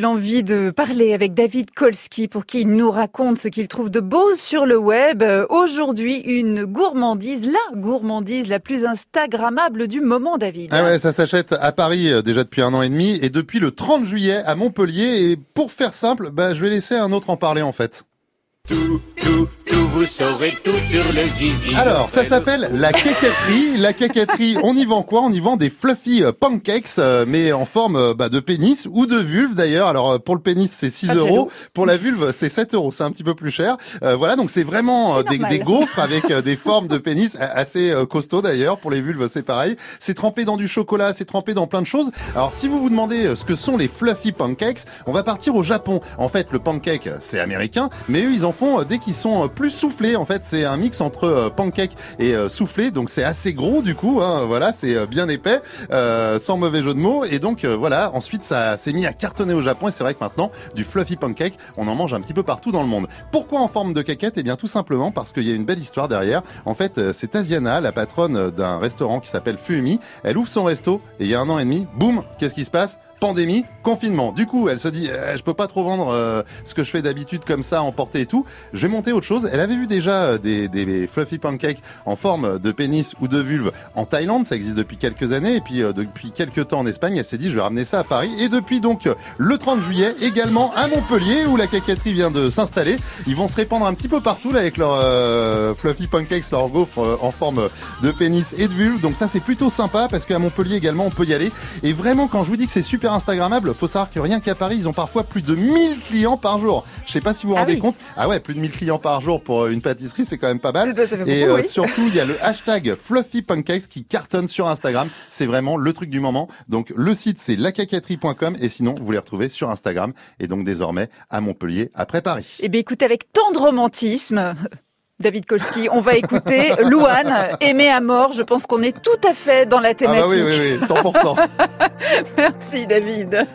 l'envie de parler avec David Kolski pour qu'il nous raconte ce qu'il trouve de beau sur le web. Aujourd'hui, une gourmandise, la gourmandise la plus instagrammable du moment, David. Ah ouais, ça s'achète à Paris euh, déjà depuis un an et demi et depuis le 30 juillet à Montpellier. Et pour faire simple, bah, je vais laisser un autre en parler en fait. Tout, tout, tout, vous saurez tout sur le zizi. Alors, ça s'appelle la cacaterie. La cacaterie, on y vend quoi? On y vend des fluffy euh, pancakes, euh, mais en forme euh, bah, de pénis ou de vulve d'ailleurs. Alors, pour le pénis, c'est 6 Ah, euros. Pour la vulve, c'est 7 euros. C'est un petit peu plus cher. Euh, voilà, donc c'est vraiment des, des gaufres avec des formes de pénis a- assez costauds d'ailleurs. Pour les vulves, c'est pareil. C'est trempé dans du chocolat, c'est trempé dans plein de choses. Alors, si vous vous demandez ce que sont les fluffy pancakes, on va partir au Japon. En fait, le pancake, c'est américain, mais eux, ils en font dès qu'ils sont plus soufflés. En fait, c'est un mix entre euh, pancake et euh, soufflé, donc c'est assez gros du coup. Hein, voilà, c'est euh, bien épais, sans mauvais jeu de mots. Et donc voilà, ensuite ça s'est mis à cartonner au Japon. Et c'est vrai que maintenant, du fluffy pancake, on en mange un petit peu partout dans le monde. Pourquoi en forme de caquette? Eh bien, tout simplement parce qu'il y a une belle histoire derrière. En fait, c'est Asiana, la patronne d'un restaurant qui s'appelle Fuumi. Elle ouvre son resto et il y a un an et demi, boum, qu'est-ce qui se passe? Pandémie, confinement. Du coup, elle se dit, euh, je peux pas trop vendre euh, ce que je fais d'habitude comme ça, emporter et tout. Je vais monter autre chose. Elle avait vu déjà euh, des, des fluffy pancakes en forme de pénis ou de vulve en Thaïlande. Ça existe depuis quelques années. Et puis, euh, depuis quelques temps en Espagne, elle s'est dit, je vais ramener ça à Paris. Et depuis donc euh, le 30 juillet, également à Montpellier, où la cacaterie vient de s'installer. Ils vont se répandre un petit peu partout là avec leurs euh, fluffy pancakes, leurs gaufres euh, en forme de pénis et de vulve. Donc ça, c'est plutôt sympa parce qu'à Montpellier également, on peut y aller. Et vraiment, quand je vous dis que c'est super Instagrammable, faut savoir que rien qu'à Paris, ils ont parfois plus de 1000 clients par jour. Je sais pas si vous vous Ah rendez oui. compte. Ah ouais, plus de 1000 clients par jour pour euh, une pâtisserie, c'est quand même pas mal. Ça fait beaucoup, Et euh, oui. surtout, il y a le hashtag Fluffy Pancakes qui cartonne sur Instagram. C'est vraiment le truc du moment. Donc le site c'est lacacaterie.com et sinon vous les retrouvez sur Instagram et donc désormais à Montpellier après Paris. Eh bien, écoute, avec tant de romantisme, David Kolski, on va écouter Louane, Aimer à mort. Je pense qu'on est tout à fait dans la Ah thématique. bah oui, oui, oui, 100%. Merci, David.